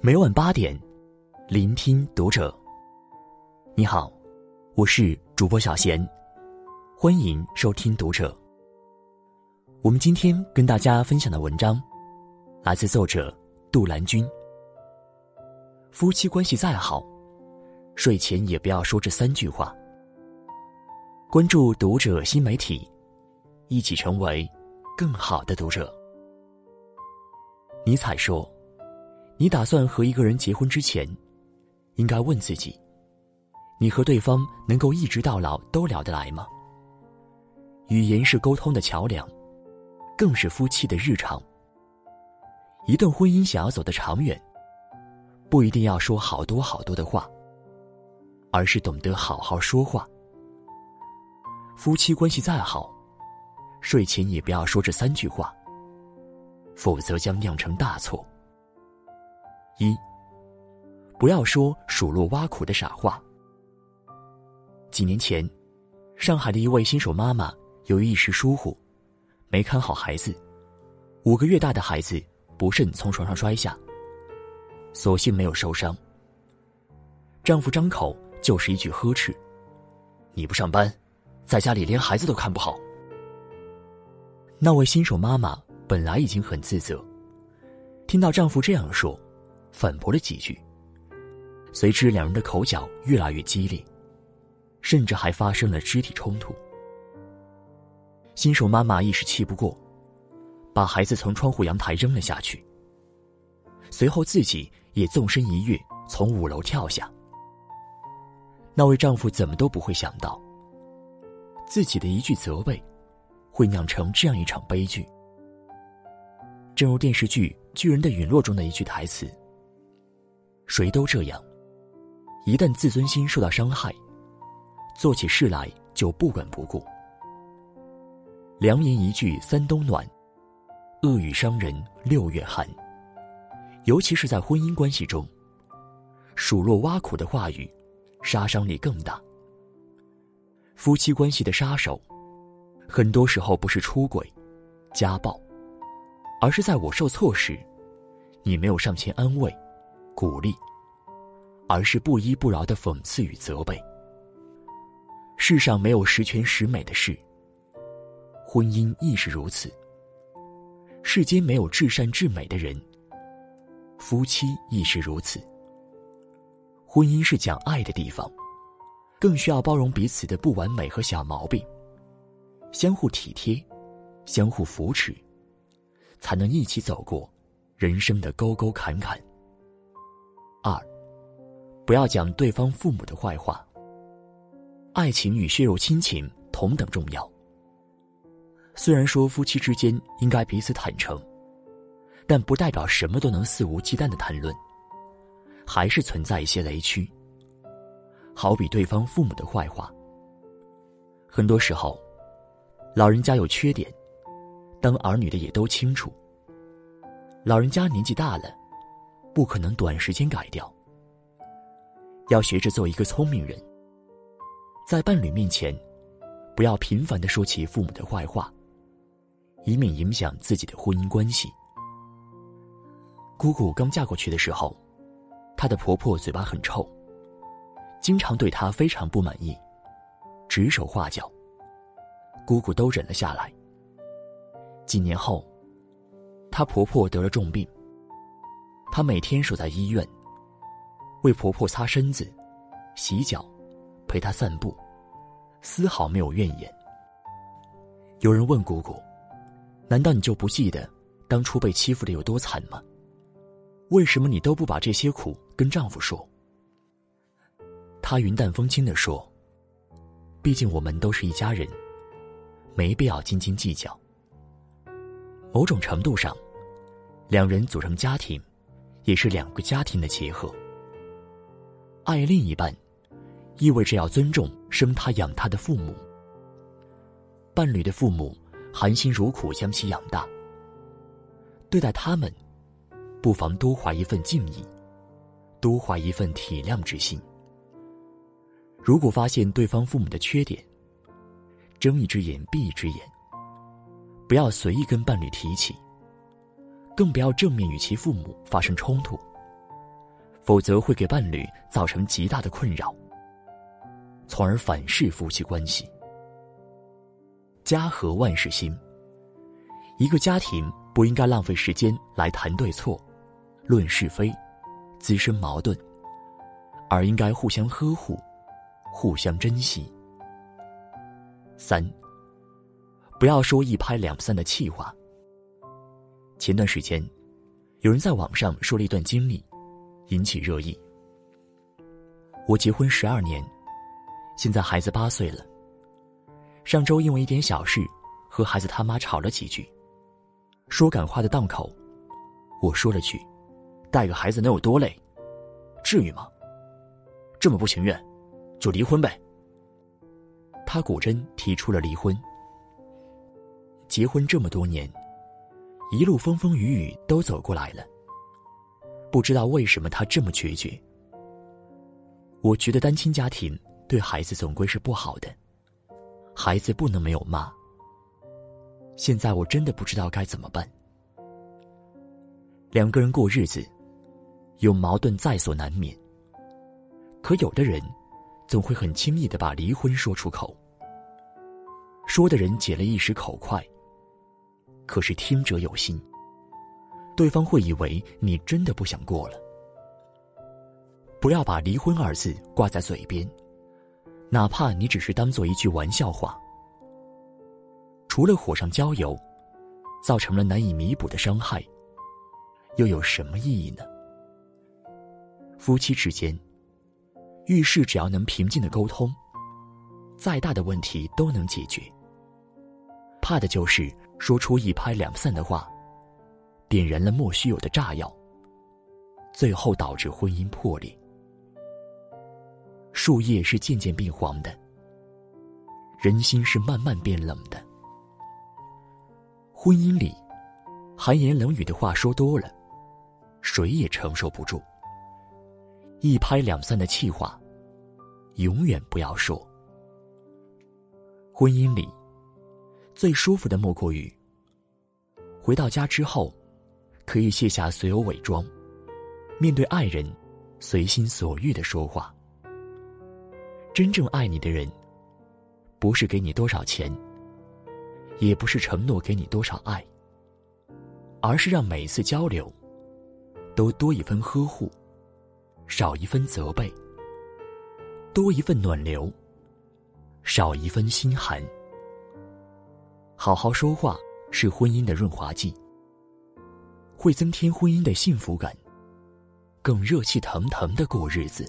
每晚八点，聆听读者。你好，我是主播小贤，欢迎收听读者。我们今天跟大家分享的文章，来自作者杜兰君。夫妻关系再好，睡前也不要说这三句话。关注读者新媒体，一起成为更好的读者。尼采说。你打算和一个人结婚之前，应该问自己：你和对方能够一直到老都聊得来吗？语言是沟通的桥梁，更是夫妻的日常。一段婚姻想要走得长远，不一定要说好多好多的话，而是懂得好好说话。夫妻关系再好，睡前也不要说这三句话，否则将酿成大错。一，不要说数落挖苦的傻话。几年前，上海的一位新手妈妈由于一时疏忽，没看好孩子，五个月大的孩子不慎从床上摔下，所幸没有受伤。丈夫张口就是一句呵斥：“你不上班，在家里连孩子都看不好。”那位新手妈妈本来已经很自责，听到丈夫这样说。反驳了几句，随之两人的口角越来越激烈，甚至还发生了肢体冲突。新手妈妈一时气不过，把孩子从窗户阳台扔了下去，随后自己也纵身一跃从五楼跳下。那位丈夫怎么都不会想到，自己的一句责备，会酿成这样一场悲剧。正如电视剧《巨人的陨落》中的一句台词。谁都这样，一旦自尊心受到伤害，做起事来就不管不顾。良言一句三冬暖，恶语伤人六月寒。尤其是在婚姻关系中，数落挖苦的话语，杀伤力更大。夫妻关系的杀手，很多时候不是出轨、家暴，而是在我受挫时，你没有上前安慰。鼓励，而是不依不饶的讽刺与责备。世上没有十全十美的事，婚姻亦是如此。世间没有至善至美的人，夫妻亦是如此。婚姻是讲爱的地方，更需要包容彼此的不完美和小毛病，相互体贴，相互扶持，才能一起走过人生的沟沟坎坎。二，不要讲对方父母的坏话。爱情与血肉亲情同等重要。虽然说夫妻之间应该彼此坦诚，但不代表什么都能肆无忌惮的谈论，还是存在一些雷区。好比对方父母的坏话。很多时候，老人家有缺点，当儿女的也都清楚。老人家年纪大了。不可能短时间改掉，要学着做一个聪明人。在伴侣面前，不要频繁的说起父母的坏话，以免影响自己的婚姻关系。姑姑刚嫁过去的时候，她的婆婆嘴巴很臭，经常对她非常不满意，指手画脚。姑姑都忍了下来。几年后，她婆婆得了重病。她每天守在医院，为婆婆擦身子、洗脚，陪她散步，丝毫没有怨言。有人问姑姑：“难道你就不记得当初被欺负的有多惨吗？为什么你都不把这些苦跟丈夫说？”她云淡风轻的说：“毕竟我们都是一家人，没必要斤斤计较。某种程度上，两人组成家庭。”也是两个家庭的结合。爱另一半，意味着要尊重生他养他的父母。伴侣的父母含辛茹苦将其养大，对待他们，不妨多怀一份敬意，多怀一份体谅之心。如果发现对方父母的缺点，睁一只眼闭一只眼，不要随意跟伴侣提起。更不要正面与其父母发生冲突，否则会给伴侣造成极大的困扰，从而反噬夫妻关系。家和万事兴。一个家庭不应该浪费时间来谈对错、论是非、滋生矛盾，而应该互相呵护、互相珍惜。三，不要说一拍两散的气话。前段时间，有人在网上说了一段经历，引起热议。我结婚十二年，现在孩子八岁了。上周因为一点小事，和孩子他妈吵了几句。说感话的档口，我说了句：“带个孩子能有多累？至于吗？这么不情愿，就离婚呗。”他果真提出了离婚。结婚这么多年。一路风风雨雨都走过来了，不知道为什么他这么决绝。我觉得单亲家庭对孩子总归是不好的，孩子不能没有妈。现在我真的不知道该怎么办。两个人过日子，有矛盾在所难免。可有的人，总会很轻易的把离婚说出口，说的人解了一时口快。可是听者有心，对方会以为你真的不想过了。不要把离婚二字挂在嘴边，哪怕你只是当做一句玩笑话。除了火上浇油，造成了难以弥补的伤害，又有什么意义呢？夫妻之间，遇事只要能平静的沟通，再大的问题都能解决。怕的就是。说出一拍两散的话，点燃了莫须有的炸药，最后导致婚姻破裂。树叶是渐渐变黄的，人心是慢慢变冷的。婚姻里，寒言冷语的话说多了，谁也承受不住。一拍两散的气话，永远不要说。婚姻里。最舒服的莫过于，回到家之后，可以卸下所有伪装，面对爱人，随心所欲的说话。真正爱你的人，不是给你多少钱，也不是承诺给你多少爱，而是让每次交流，都多一分呵护，少一分责备，多一份暖流，少一分心寒。好好说话是婚姻的润滑剂，会增添婚姻的幸福感，更热气腾腾的过日子。